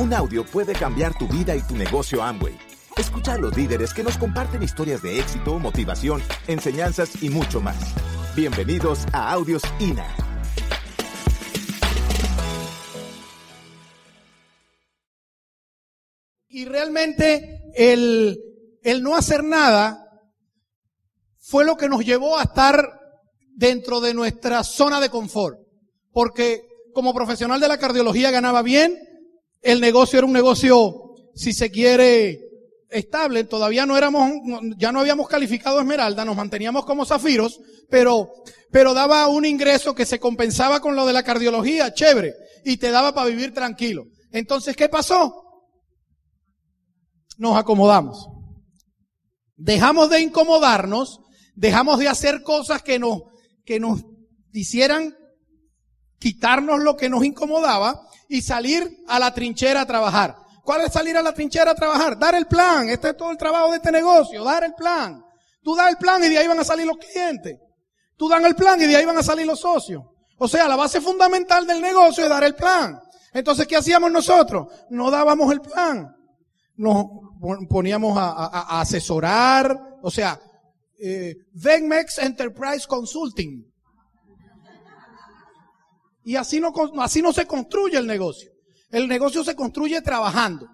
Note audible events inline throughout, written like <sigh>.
Un audio puede cambiar tu vida y tu negocio Amway. Escucha a los líderes que nos comparten historias de éxito, motivación, enseñanzas y mucho más. Bienvenidos a Audios INA. Y realmente el, el no hacer nada fue lo que nos llevó a estar dentro de nuestra zona de confort. Porque como profesional de la cardiología ganaba bien, el negocio era un negocio, si se quiere, estable. Todavía no éramos, ya no habíamos calificado esmeralda, nos manteníamos como zafiros, pero, pero daba un ingreso que se compensaba con lo de la cardiología, chévere, y te daba para vivir tranquilo. Entonces, ¿qué pasó? Nos acomodamos. Dejamos de incomodarnos, dejamos de hacer cosas que nos, que nos hicieran quitarnos lo que nos incomodaba y salir a la trinchera a trabajar. ¿Cuál es salir a la trinchera a trabajar? Dar el plan. Este es todo el trabajo de este negocio, dar el plan. Tú das el plan y de ahí van a salir los clientes. Tú dan el plan y de ahí van a salir los socios. O sea, la base fundamental del negocio es dar el plan. Entonces, ¿qué hacíamos nosotros? No dábamos el plan. Nos poníamos a, a asesorar, o sea, eh, Venmex Enterprise Consulting. Y así no, así no se construye el negocio. El negocio se construye trabajando.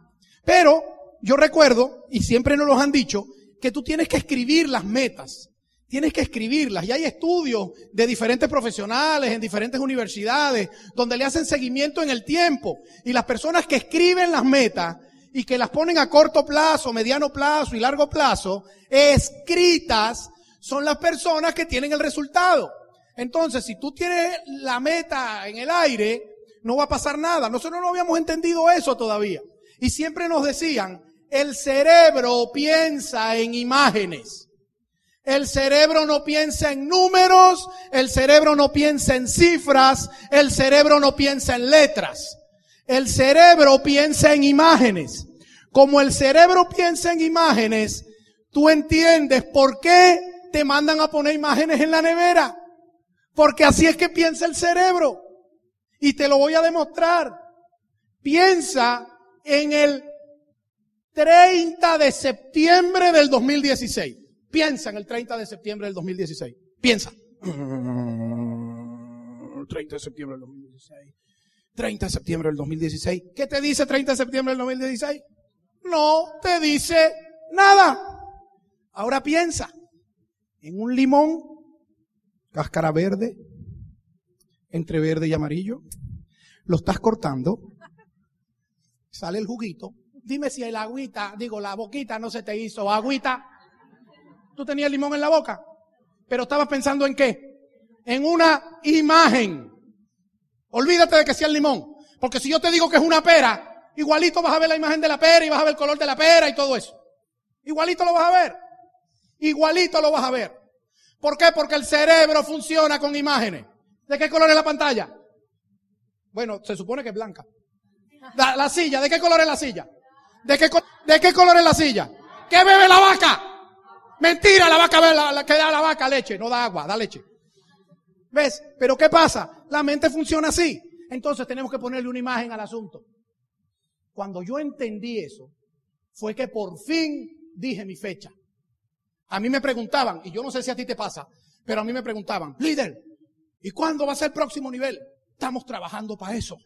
Pero yo recuerdo, y siempre nos lo han dicho, que tú tienes que escribir las metas. Tienes que escribirlas. Y hay estudios de diferentes profesionales en diferentes universidades donde le hacen seguimiento en el tiempo. Y las personas que escriben las metas y que las ponen a corto plazo, mediano plazo y largo plazo, escritas, son las personas que tienen el resultado. Entonces, si tú tienes la meta en el aire, no va a pasar nada. Nosotros no habíamos entendido eso todavía. Y siempre nos decían, el cerebro piensa en imágenes. El cerebro no piensa en números, el cerebro no piensa en cifras, el cerebro no piensa en letras. El cerebro piensa en imágenes. Como el cerebro piensa en imágenes, tú entiendes por qué te mandan a poner imágenes en la nevera. Porque así es que piensa el cerebro. Y te lo voy a demostrar. Piensa en el 30 de septiembre del 2016. Piensa en el 30 de septiembre del 2016. Piensa. <laughs> 30 de septiembre del 2016. 30 de septiembre del 2016. ¿Qué te dice 30 de septiembre del 2016? No te dice nada. Ahora piensa en un limón, cáscara verde, entre verde y amarillo. Lo estás cortando. Sale el juguito. Dime si el agüita, digo, la boquita no se te hizo agüita. Tú tenías limón en la boca, pero estabas pensando en qué? En una imagen. Olvídate de que sea el limón. Porque si yo te digo que es una pera, igualito vas a ver la imagen de la pera y vas a ver el color de la pera y todo eso. Igualito lo vas a ver. Igualito lo vas a ver. ¿Por qué? Porque el cerebro funciona con imágenes. ¿De qué color es la pantalla? Bueno, se supone que es blanca. La, la silla, ¿de qué color es la silla? ¿De qué, ¿De qué color es la silla? ¿Qué bebe la vaca? Mentira, la vaca la, la, que da la vaca leche, no da agua, da leche. ¿Ves? Pero ¿qué pasa? La mente funciona así. Entonces tenemos que ponerle una imagen al asunto. Cuando yo entendí eso, fue que por fin dije mi fecha. A mí me preguntaban, y yo no sé si a ti te pasa, pero a mí me preguntaban, líder, ¿y cuándo va a ser el próximo nivel? Estamos trabajando para eso.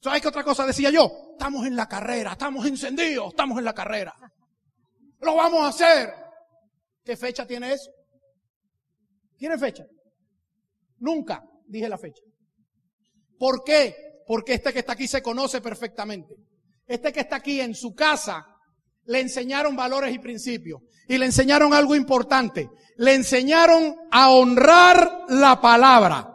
¿Sabes qué otra cosa decía yo? Estamos en la carrera, estamos encendidos, estamos en la carrera. Lo vamos a hacer. ¿Qué fecha tiene eso? ¿Tiene fecha? Nunca dije la fecha. ¿Por qué? Porque este que está aquí se conoce perfectamente. Este que está aquí en su casa le enseñaron valores y principios. Y le enseñaron algo importante. Le enseñaron a honrar la palabra.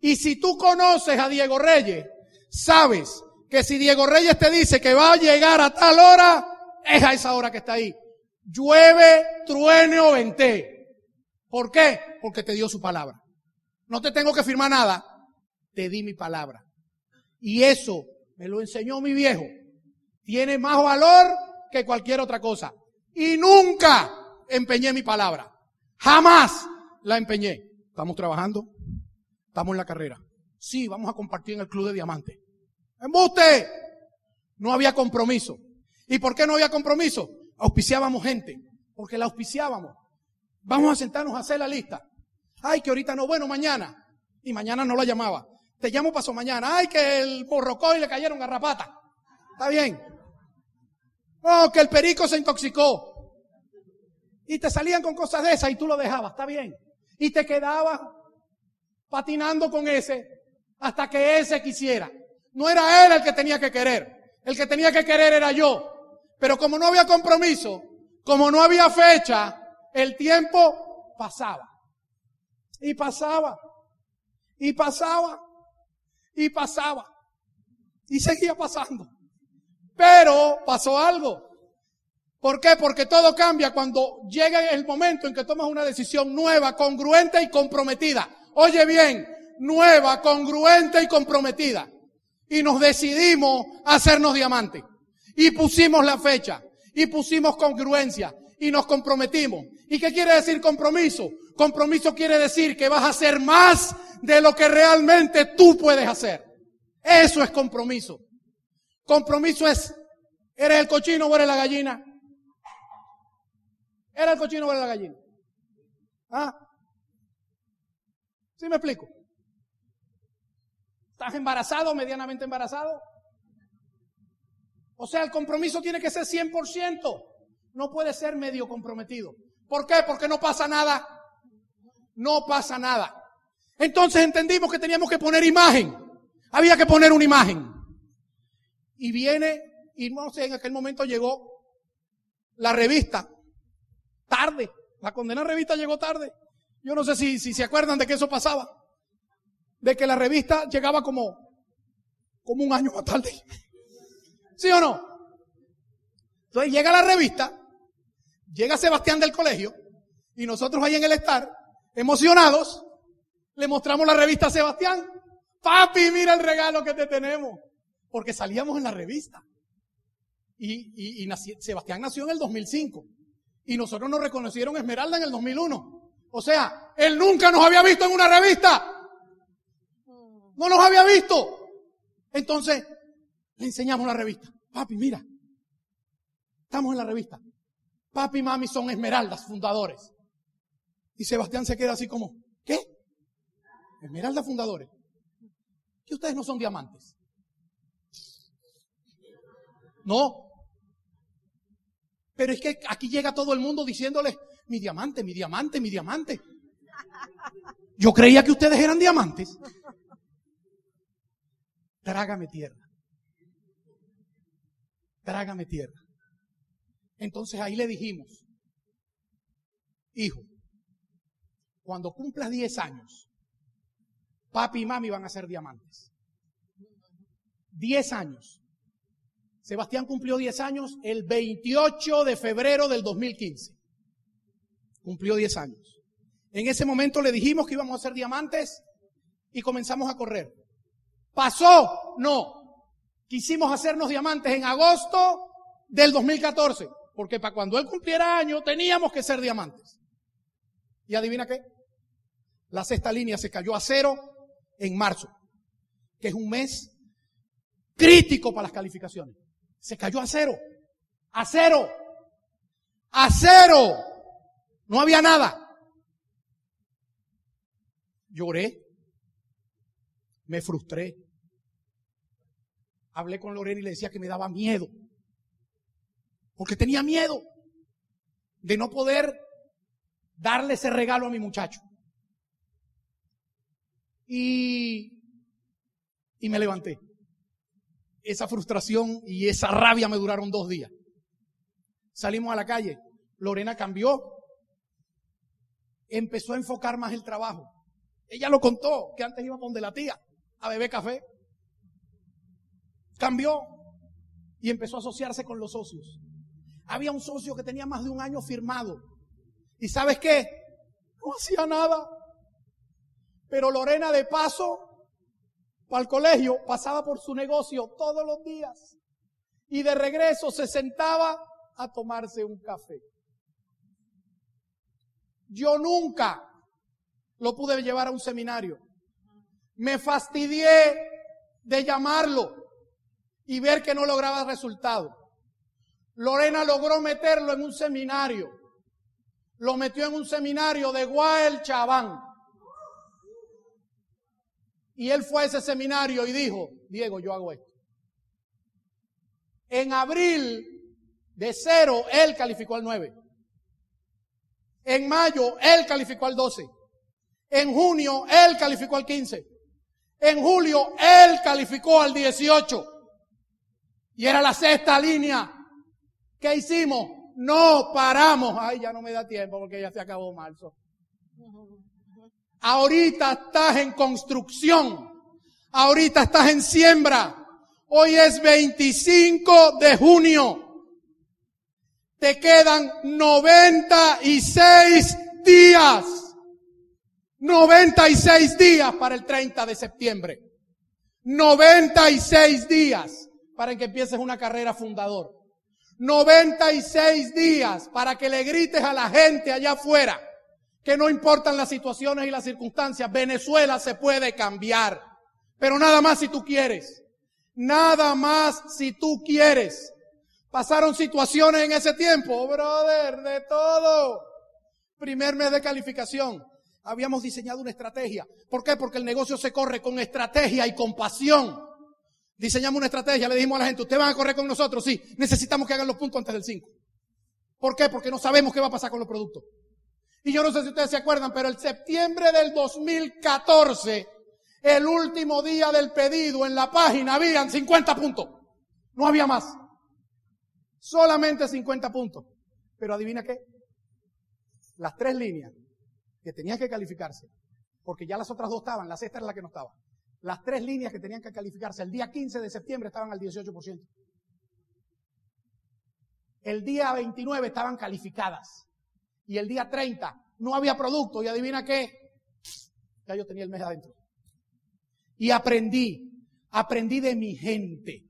Y si tú conoces a Diego Reyes, sabes que si Diego Reyes te dice que va a llegar a tal hora, es a esa hora que está ahí. Llueve, truene o vente. ¿Por qué? Porque te dio su palabra. No te tengo que firmar nada. Te di mi palabra. Y eso me lo enseñó mi viejo tiene más valor que cualquier otra cosa. Y nunca empeñé mi palabra. Jamás la empeñé. Estamos trabajando. Estamos en la carrera. Sí, vamos a compartir en el club de diamantes. Embuste. No había compromiso. ¿Y por qué no había compromiso? Auspiciábamos gente. Porque la auspiciábamos. Vamos a sentarnos a hacer la lista. Ay, que ahorita no, bueno, mañana. Y mañana no la llamaba. Te llamo paso mañana. Ay, que el borrocó y le cayeron garrapata. Está bien. Oh, que el perico se intoxicó. Y te salían con cosas de esas y tú lo dejabas. Está bien. Y te quedabas patinando con ese hasta que ese quisiera. No era él el que tenía que querer. El que tenía que querer era yo. Pero como no había compromiso, como no había fecha, el tiempo pasaba. Y pasaba. Y pasaba. Y pasaba. Y seguía pasando. Pero pasó algo. ¿Por qué? Porque todo cambia cuando llega el momento en que tomas una decisión nueva, congruente y comprometida. Oye bien, nueva, congruente y comprometida. Y nos decidimos a hacernos diamantes. Y pusimos la fecha. Y pusimos congruencia. Y nos comprometimos. ¿Y qué quiere decir compromiso? Compromiso quiere decir que vas a hacer más de lo que realmente tú puedes hacer. Eso es compromiso. Compromiso es, ¿eres el cochino o eres la gallina? ¿Eres el cochino o eres la gallina? ¿Ah? ¿Sí me explico? ¿Estás embarazado, medianamente embarazado? O sea, el compromiso tiene que ser 100%. No puede ser medio comprometido. ¿Por qué? Porque no pasa nada. No pasa nada. Entonces entendimos que teníamos que poner imagen. Había que poner una imagen. Y viene, y no sé, en aquel momento llegó la revista. Tarde. La condenada revista llegó tarde. Yo no sé si, si se acuerdan de que eso pasaba. De que la revista llegaba como, como un año más tarde. ¿Sí o no? Entonces llega la revista, llega Sebastián del colegio, y nosotros ahí en el estar, emocionados, le mostramos la revista a Sebastián. Papi, mira el regalo que te tenemos. Porque salíamos en la revista. Y, Sebastián nació en el 2005. Y nosotros nos reconocieron Esmeralda en el 2001. O sea, él nunca nos había visto en una revista. No nos había visto. Entonces, le enseñamos la revista. Papi, mira. Estamos en la revista. Papi y mami son esmeraldas, fundadores. Y Sebastián se queda así como, ¿qué? Esmeraldas fundadores. Que ustedes no son diamantes. No. Pero es que aquí llega todo el mundo diciéndole, mi diamante, mi diamante, mi diamante. Yo creía que ustedes eran diamantes. Trágame tierra. Trágame tierra. Entonces ahí le dijimos, hijo, cuando cumplas 10 años, papi y mami van a ser diamantes. 10 años. Sebastián cumplió 10 años el 28 de febrero del 2015. Cumplió 10 años. En ese momento le dijimos que íbamos a ser diamantes y comenzamos a correr. ¿Pasó? No. Quisimos hacernos diamantes en agosto del 2014, porque para cuando él cumpliera año teníamos que ser diamantes. ¿Y adivina qué? La sexta línea se cayó a cero en marzo, que es un mes crítico para las calificaciones. Se cayó a cero. A cero. A cero. No había nada. Lloré. Me frustré. Hablé con Lorena y le decía que me daba miedo. Porque tenía miedo de no poder darle ese regalo a mi muchacho. Y, y me levanté esa frustración y esa rabia me duraron dos días. Salimos a la calle, Lorena cambió, empezó a enfocar más el trabajo. Ella lo contó, que antes iba con de la tía a beber café. Cambió y empezó a asociarse con los socios. Había un socio que tenía más de un año firmado. ¿Y sabes qué? No hacía nada. Pero Lorena de paso al colegio, pasaba por su negocio todos los días y de regreso se sentaba a tomarse un café. Yo nunca lo pude llevar a un seminario. Me fastidié de llamarlo. y ver que no lograba resultado. Lorena logró meterlo en un seminario. Lo metió en un seminario de Guael Chabán. Y él fue a ese seminario y dijo, Diego, yo hago esto. En abril de cero, él calificó al 9. En mayo, él calificó al 12. En junio, él calificó al 15. En julio, él calificó al 18. Y era la sexta línea. ¿Qué hicimos? No paramos. Ay, ya no me da tiempo porque ya se acabó marzo. Ahorita estás en construcción. Ahorita estás en siembra. Hoy es 25 de junio. Te quedan 96 días. 96 días para el 30 de septiembre. 96 días para que empieces una carrera fundador. 96 días para que le grites a la gente allá afuera que no importan las situaciones y las circunstancias, Venezuela se puede cambiar. Pero nada más si tú quieres. Nada más si tú quieres. Pasaron situaciones en ese tiempo, brother, de todo. Primer mes de calificación. Habíamos diseñado una estrategia. ¿Por qué? Porque el negocio se corre con estrategia y con pasión. Diseñamos una estrategia, le dijimos a la gente, ustedes van a correr con nosotros, sí, necesitamos que hagan los puntos antes del 5. ¿Por qué? Porque no sabemos qué va a pasar con los productos. Y yo no sé si ustedes se acuerdan, pero el septiembre del 2014, el último día del pedido en la página, habían 50 puntos. No había más. Solamente 50 puntos. Pero adivina qué. Las tres líneas que tenían que calificarse, porque ya las otras dos estaban, la sexta era la que no estaba. Las tres líneas que tenían que calificarse el día 15 de septiembre estaban al 18%. El día 29 estaban calificadas y el día 30 no había producto y adivina qué, ya yo tenía el mes adentro. Y aprendí, aprendí de mi gente,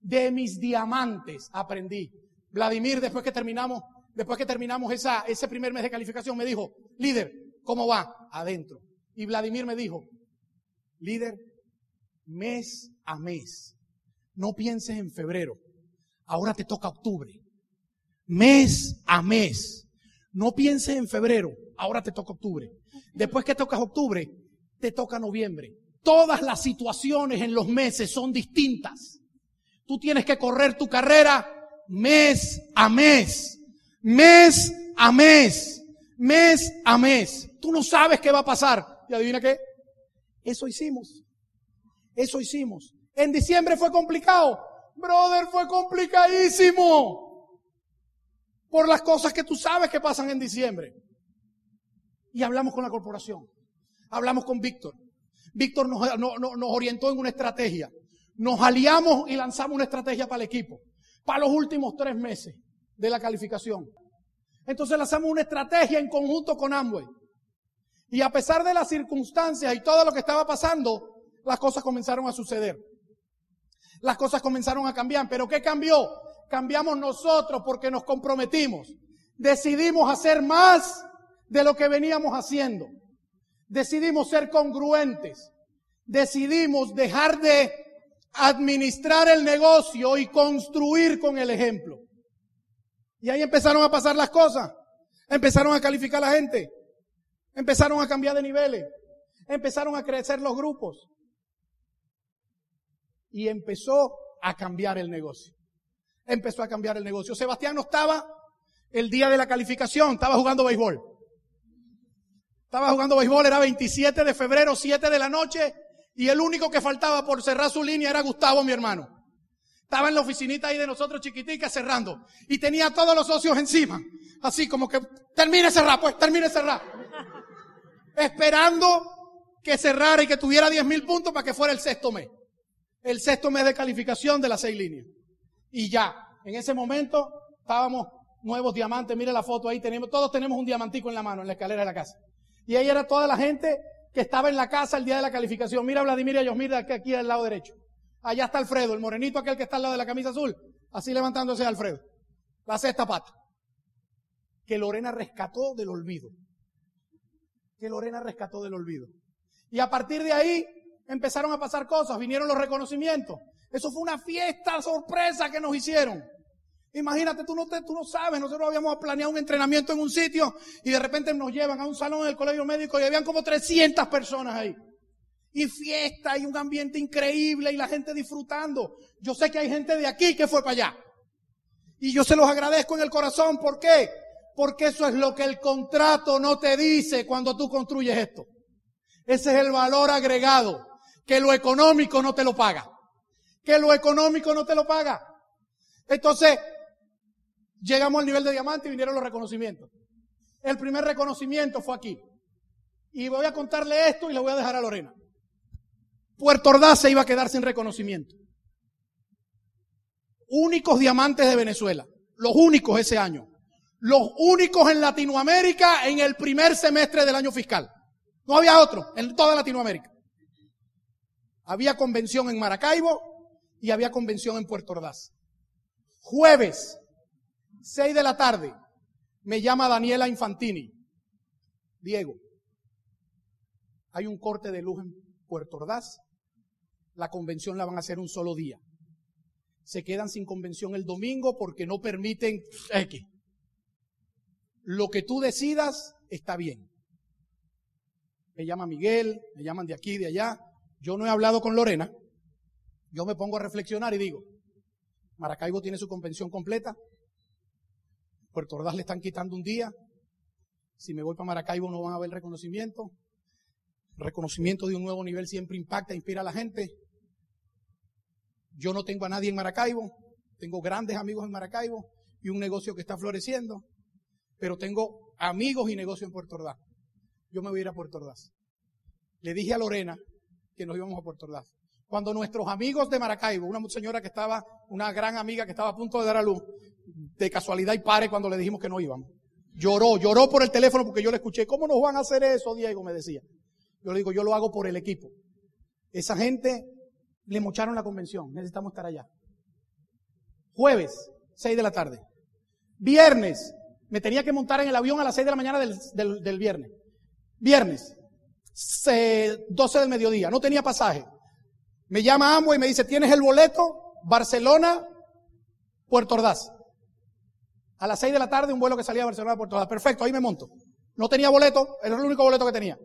de mis diamantes, aprendí. Vladimir, después que terminamos, después que terminamos esa, ese primer mes de calificación, me dijo, líder, ¿cómo va? Adentro. Y Vladimir me dijo, líder, mes a mes, no pienses en febrero, ahora te toca octubre. Mes a mes, no pienses en febrero, ahora te toca octubre. Después que tocas octubre, te toca noviembre. Todas las situaciones en los meses son distintas. Tú tienes que correr tu carrera mes a mes, mes a mes, mes a mes. Tú no sabes qué va a pasar. ¿Y adivina qué? Eso hicimos. Eso hicimos. En diciembre fue complicado. Brother, fue complicadísimo por las cosas que tú sabes que pasan en diciembre. Y hablamos con la corporación. Hablamos con Víctor. Víctor nos, orientó en una estrategia. Nos aliamos y lanzamos una estrategia para el equipo. Para los últimos tres meses de la calificación. Entonces lanzamos una estrategia en conjunto con Amway. Y a pesar de las circunstancias y todo lo que estaba pasando, las cosas comenzaron a suceder. Las cosas comenzaron a cambiar. ¿Pero qué cambió? Cambiamos nosotros porque nos comprometimos. Decidimos hacer más de lo que veníamos haciendo. Decidimos ser congruentes. Decidimos dejar de administrar el negocio y construir con el ejemplo. Y ahí empezaron a pasar las cosas. Empezaron a calificar a la gente. Empezaron a cambiar de niveles. Empezaron a crecer los grupos. Y empezó a cambiar el negocio empezó a cambiar el negocio. Sebastián no estaba el día de la calificación, estaba jugando béisbol. Estaba jugando béisbol, era 27 de febrero, 7 de la noche, y el único que faltaba por cerrar su línea era Gustavo, mi hermano. Estaba en la oficinita ahí de nosotros chiquitica cerrando. Y tenía todos los socios encima. Así como que, termine cerrar, pues, termine cerrar. Esperando que cerrara y que tuviera 10 mil puntos para que fuera el sexto mes. El sexto mes de calificación de las seis líneas y ya. En ese momento estábamos nuevos diamantes, mire la foto ahí, tenemos, todos tenemos un diamantico en la mano, en la escalera de la casa. Y ahí era toda la gente que estaba en la casa el día de la calificación. Mira Vladimir y mira aquí, aquí al lado derecho. Allá está Alfredo, el morenito aquel que está al lado de la camisa azul, así levantándose Alfredo. La sexta pata. Que Lorena rescató del olvido. Que Lorena rescató del olvido. Y a partir de ahí empezaron a pasar cosas, vinieron los reconocimientos. Eso fue una fiesta sorpresa que nos hicieron. Imagínate, tú no, te, tú no sabes, nosotros habíamos planeado un entrenamiento en un sitio y de repente nos llevan a un salón del colegio médico y habían como 300 personas ahí. Y fiesta y un ambiente increíble y la gente disfrutando. Yo sé que hay gente de aquí que fue para allá. Y yo se los agradezco en el corazón. ¿Por qué? Porque eso es lo que el contrato no te dice cuando tú construyes esto. Ese es el valor agregado. Que lo económico no te lo paga. Que lo económico no te lo paga. Entonces, llegamos al nivel de diamante y vinieron los reconocimientos. El primer reconocimiento fue aquí. Y voy a contarle esto y le voy a dejar a Lorena. Puerto Ordaz se iba a quedar sin reconocimiento. Únicos diamantes de Venezuela. Los únicos ese año. Los únicos en Latinoamérica en el primer semestre del año fiscal. No había otro en toda Latinoamérica. Había convención en Maracaibo y había convención en Puerto Ordaz. Jueves, 6 de la tarde, me llama Daniela Infantini. Diego, hay un corte de luz en Puerto Ordaz. La convención la van a hacer un solo día. Se quedan sin convención el domingo porque no permiten X. Lo que tú decidas está bien. Me llama Miguel, me llaman de aquí, de allá. Yo no he hablado con Lorena. Yo me pongo a reflexionar y digo, Maracaibo tiene su convención completa. Puerto Ordaz le están quitando un día. Si me voy para Maracaibo no van a ver reconocimiento. reconocimiento de un nuevo nivel siempre impacta, inspira a la gente. Yo no tengo a nadie en Maracaibo. Tengo grandes amigos en Maracaibo y un negocio que está floreciendo pero tengo amigos y negocios en Puerto Ordaz. Yo me voy a ir a Puerto Ordaz. Le dije a Lorena que nos íbamos a Puerto Ordaz. Cuando nuestros amigos de Maracaibo, una señora que estaba, una gran amiga que estaba a punto de dar a luz, de casualidad y pare cuando le dijimos que no íbamos. Lloró, lloró por el teléfono porque yo le escuché. ¿Cómo nos van a hacer eso, Diego? Me decía. Yo le digo, yo lo hago por el equipo. Esa gente le mocharon la convención. Necesitamos estar allá. Jueves, 6 de la tarde. Viernes, me tenía que montar en el avión a las 6 de la mañana del, viernes. Viernes, 12 del mediodía, no tenía pasaje. Me llama Ambo y me dice, ¿tienes el boleto? Barcelona, Puerto Ordaz. A las 6 de la tarde un vuelo que salía de Barcelona Puerto Ordaz. Perfecto, ahí me monto. No tenía boleto, era el único boleto que tenía.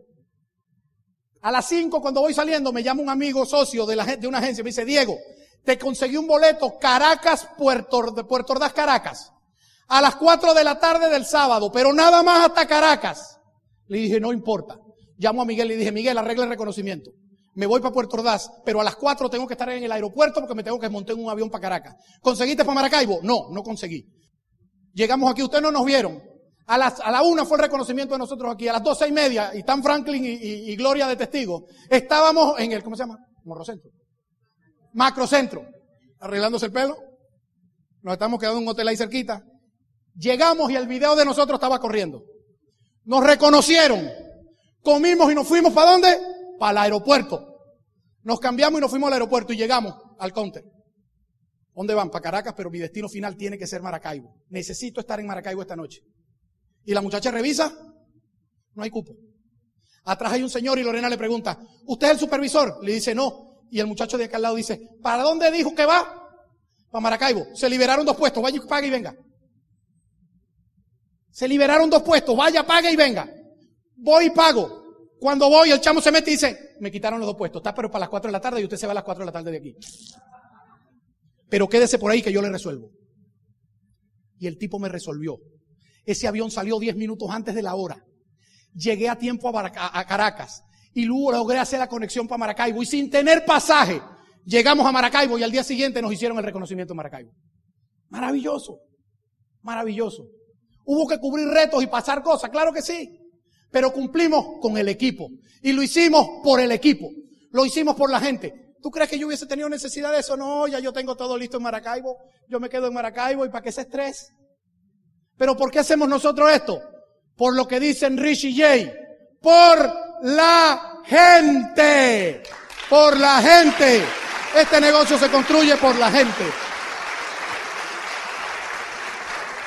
A las 5 cuando voy saliendo me llama un amigo socio de, la, de una agencia me dice, Diego, te conseguí un boleto Caracas, Puerto, Puerto Ordaz, Caracas a las 4 de la tarde del sábado, pero nada más hasta Caracas. Le dije, no importa. Llamo a Miguel y le dije, Miguel, arregla el reconocimiento. Me voy para Puerto Ordaz, pero a las 4 tengo que estar en el aeropuerto porque me tengo que montar en un avión para Caracas. ¿Conseguiste para Maracaibo? No, no conseguí. Llegamos aquí, ustedes no nos vieron. A, las, a la una fue el reconocimiento de nosotros aquí. A las doce y media, y están Franklin y, Gloria de testigo. Estábamos en el, ¿cómo se llama? Morrocentro. Macrocentro. Arreglándose el pelo. Nos estamos quedando en un hotel ahí cerquita. Llegamos y el video de nosotros estaba corriendo. Nos reconocieron. Comimos y nos fuimos para dónde? Para el aeropuerto. Nos cambiamos y nos fuimos al aeropuerto y llegamos al counter. ¿Dónde van? Para Caracas, pero mi destino final tiene que ser Maracaibo. Necesito estar en Maracaibo esta noche. Y la muchacha revisa, no hay cupo. Atrás hay un señor y Lorena le pregunta, ¿usted es el supervisor? Le dice, no. Y el muchacho de acá al lado dice, ¿para dónde dijo que va? Para Maracaibo. Se liberaron dos puestos, vaya pague y venga. Se liberaron dos puestos, vaya, pague y venga. Voy y pago. Cuando voy, el chamo se mete y dice, me quitaron los dos puestos, está pero para las cuatro de la tarde y usted se va a las cuatro de la tarde de aquí. Pero quédese por ahí que yo le resuelvo. Y el tipo me resolvió. Ese avión salió diez minutos antes de la hora. Llegué a tiempo a, Caracas y luego logré hacer la conexión para Maracaibo y sin tener pasaje llegamos a Maracaibo y al día siguiente nos hicieron el reconocimiento de Maracaibo. Maravilloso, maravilloso. Hubo que cubrir retos y pasar cosas, claro que sí. Pero cumplimos con el equipo. Y lo hicimos por el equipo. Lo hicimos por la gente. ¿Tú crees que yo hubiese tenido necesidad de eso? No, ya yo tengo todo listo en Maracaibo. Yo me quedo en Maracaibo y para qué ese estrés. Pero ¿por qué hacemos nosotros esto? Por lo que dicen Rich y Jay. Por la gente. Por la gente. Este negocio se construye por la gente.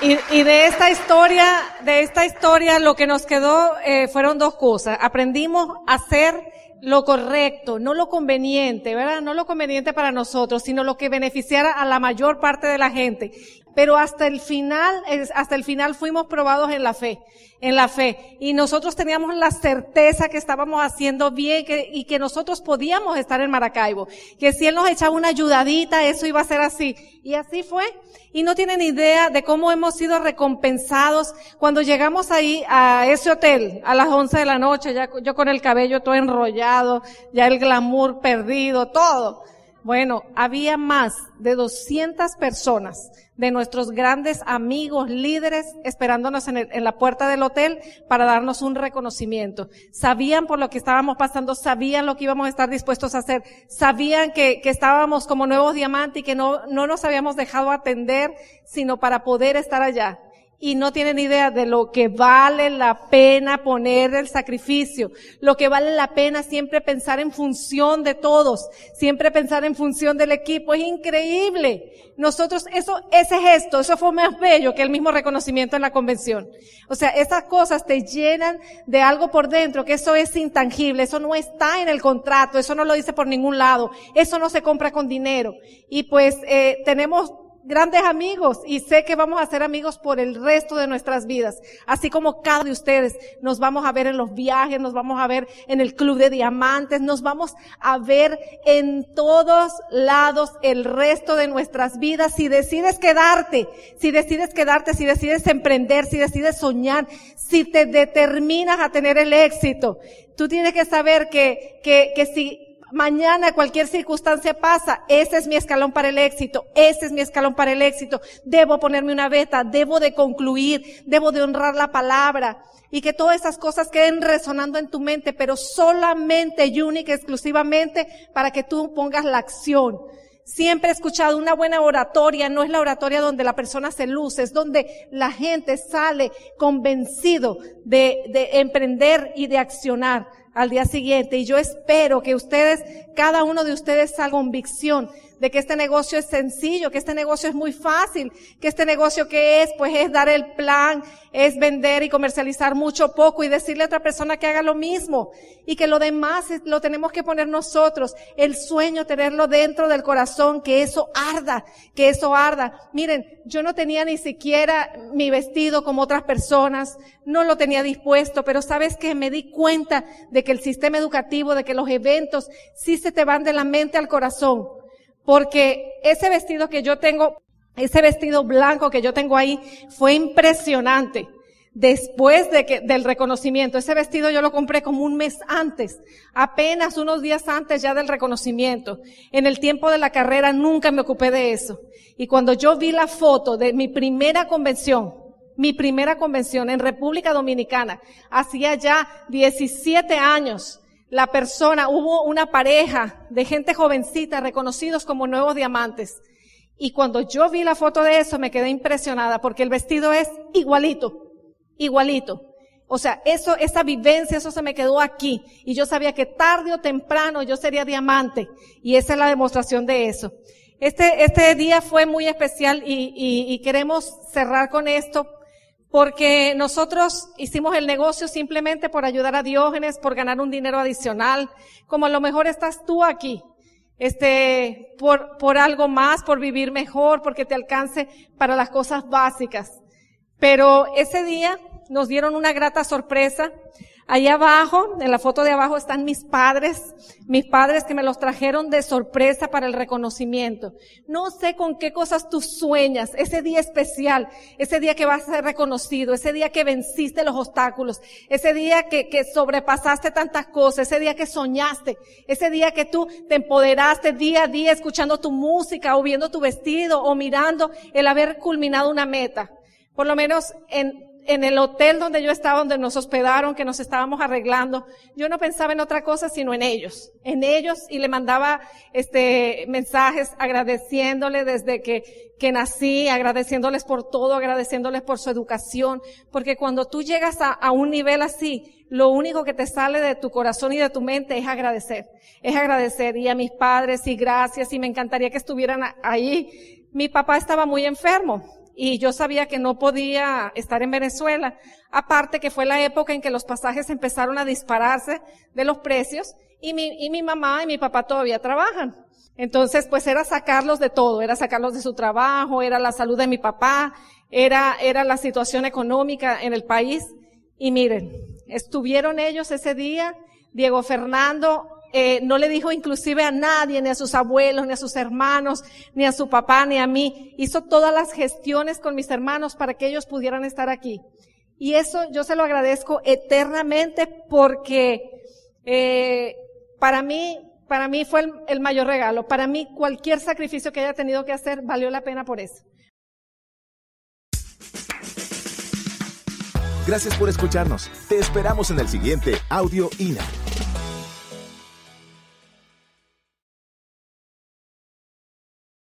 Y, de esta historia, de esta historia, lo que nos quedó eh, fueron dos cosas. Aprendimos a ser lo correcto, no lo conveniente, ¿verdad? No lo conveniente para nosotros, sino lo que beneficiara a la mayor parte de la gente. Pero hasta el final, hasta el final fuimos probados en la fe, en la fe. Y nosotros teníamos la certeza que estábamos haciendo bien y que nosotros podíamos estar en Maracaibo. Que si Él nos echaba una ayudadita, eso iba a ser así. Y así fue. Y no tienen idea de cómo hemos sido recompensados cuando llegamos ahí a ese hotel a las 11 de la noche, ya yo con el cabello todo enrollado, ya el glamour perdido, todo. Bueno, había más de 200 personas de nuestros grandes amigos, líderes, esperándonos en, en, la puerta del hotel para darnos un reconocimiento. Sabían por lo que estábamos pasando, sabían lo que íbamos a estar dispuestos a hacer, sabían que, que estábamos como nuevos diamantes y que no, no nos habíamos dejado atender, sino para poder estar allá y no tienen idea de lo que vale la pena poner el sacrificio, lo que vale la pena siempre pensar en función de todos, siempre pensar en función del equipo, es increíble. Nosotros, eso, ese gesto, eso fue más bello que el mismo reconocimiento en la convención. O sea, esas cosas te llenan de algo por dentro, que eso es intangible, eso no está en el contrato, eso no lo dice por ningún lado, eso no se compra con dinero. Y pues, eh, tenemos grandes amigos y sé que vamos a ser amigos por el resto de nuestras vidas. Así como cada de ustedes nos vamos a ver en los viajes, nos vamos a ver en el club de diamantes, nos vamos a ver en todos lados el resto de nuestras vidas. Si decides quedarte, si decides quedarte, si decides emprender, si decides soñar, si te determinas a tener el éxito, tú tienes que saber que, que, que si mañana cualquier circunstancia pasa, ese es mi escalón para el éxito, ese es mi escalón para el éxito, debo ponerme una beta, debo de concluir, debo de honrar la palabra. Y que todas esas cosas queden resonando en tu mente, pero solamente y única, exclusivamente para que tú pongas la acción. Siempre he escuchado una buena oratoria, no es la oratoria donde la persona se luce, es donde la gente sale convencido de, de emprender y de accionar al día siguiente. Y yo espero que ustedes, cada uno de ustedes salga convicción de que este negocio es sencillo, que este negocio es muy fácil, que este negocio que es, pues es dar el plan, es vender y comercializar mucho poco y decirle a otra persona que haga lo mismo y que lo demás lo tenemos que poner nosotros, el sueño tenerlo dentro del corazón, que eso arda, que eso arda. Miren, yo no tenía ni siquiera mi vestido como otras personas, no lo tenía dispuesto, pero sabes que me di cuenta de que el sistema educativo, de que los eventos sí se te van de la mente al corazón. Porque ese vestido que yo tengo, ese vestido blanco que yo tengo ahí, fue impresionante. Después del reconocimiento, ese vestido yo lo compré como un mes antes, apenas unos días antes ya del reconocimiento. En el tiempo de la carrera nunca me ocupé de eso. Y cuando yo vi la foto de mi primera convención, mi primera convención en República Dominicana, hacía ya 17 años, la persona, hubo una pareja de gente jovencita reconocidos como nuevos diamantes. Y cuando yo vi la foto de eso me quedé impresionada porque el vestido es igualito, igualito. O sea, eso, esa vivencia, eso se me quedó aquí. Y yo sabía que tarde o temprano yo sería diamante. Y esa es la demostración de eso. Este, este día fue muy especial y, y, y queremos cerrar con esto porque nosotros hicimos el negocio simplemente por ayudar a Diógenes, por ganar un dinero adicional, como a lo mejor estás tú aquí, este, por, por algo más, por vivir mejor, porque te alcance para las cosas básicas. Pero ese día nos dieron una grata sorpresa Ahí abajo, en la foto de abajo están mis padres, mis padres que me los trajeron de sorpresa para el reconocimiento. No sé con qué cosas tú sueñas, ese día especial, ese día que vas a ser reconocido, ese día que venciste los obstáculos, ese día que, que sobrepasaste tantas cosas, ese día que soñaste, ese día que tú te empoderaste día a día escuchando tu música o viendo tu vestido o mirando el haber culminado una meta. Por lo menos en, en el hotel donde yo estaba, donde nos hospedaron, que nos estábamos arreglando, yo no pensaba en otra cosa sino en ellos, en ellos y le mandaba este mensajes agradeciéndole desde que, que nací, agradeciéndoles por todo, agradeciéndoles por su educación, porque cuando tú llegas a, a un nivel así, lo único que te sale de tu corazón y de tu mente es agradecer, es agradecer y a mis padres y gracias y me encantaría que estuvieran ahí. Mi papá estaba muy enfermo y yo sabía que no podía estar en Venezuela. Aparte que fue la época en que los pasajes empezaron a dispararse de los precios y mi, y mi mamá y mi papá todavía trabajan. Entonces, pues era sacarlos de todo, era sacarlos de su trabajo, era la salud de mi papá, era, era la situación económica en el país. Y miren, estuvieron ellos ese día, Diego Fernando eh, no le dijo inclusive a nadie, ni a sus abuelos, ni a sus hermanos, ni a su papá, ni a mí. Hizo todas las gestiones con mis hermanos para que ellos pudieran estar aquí. Y eso yo se lo agradezco eternamente porque eh, para mí, para mí fue el, el mayor regalo. Para mí cualquier sacrificio que haya tenido que hacer valió la pena por eso. Gracias por escucharnos. Te esperamos en el siguiente Audio INA.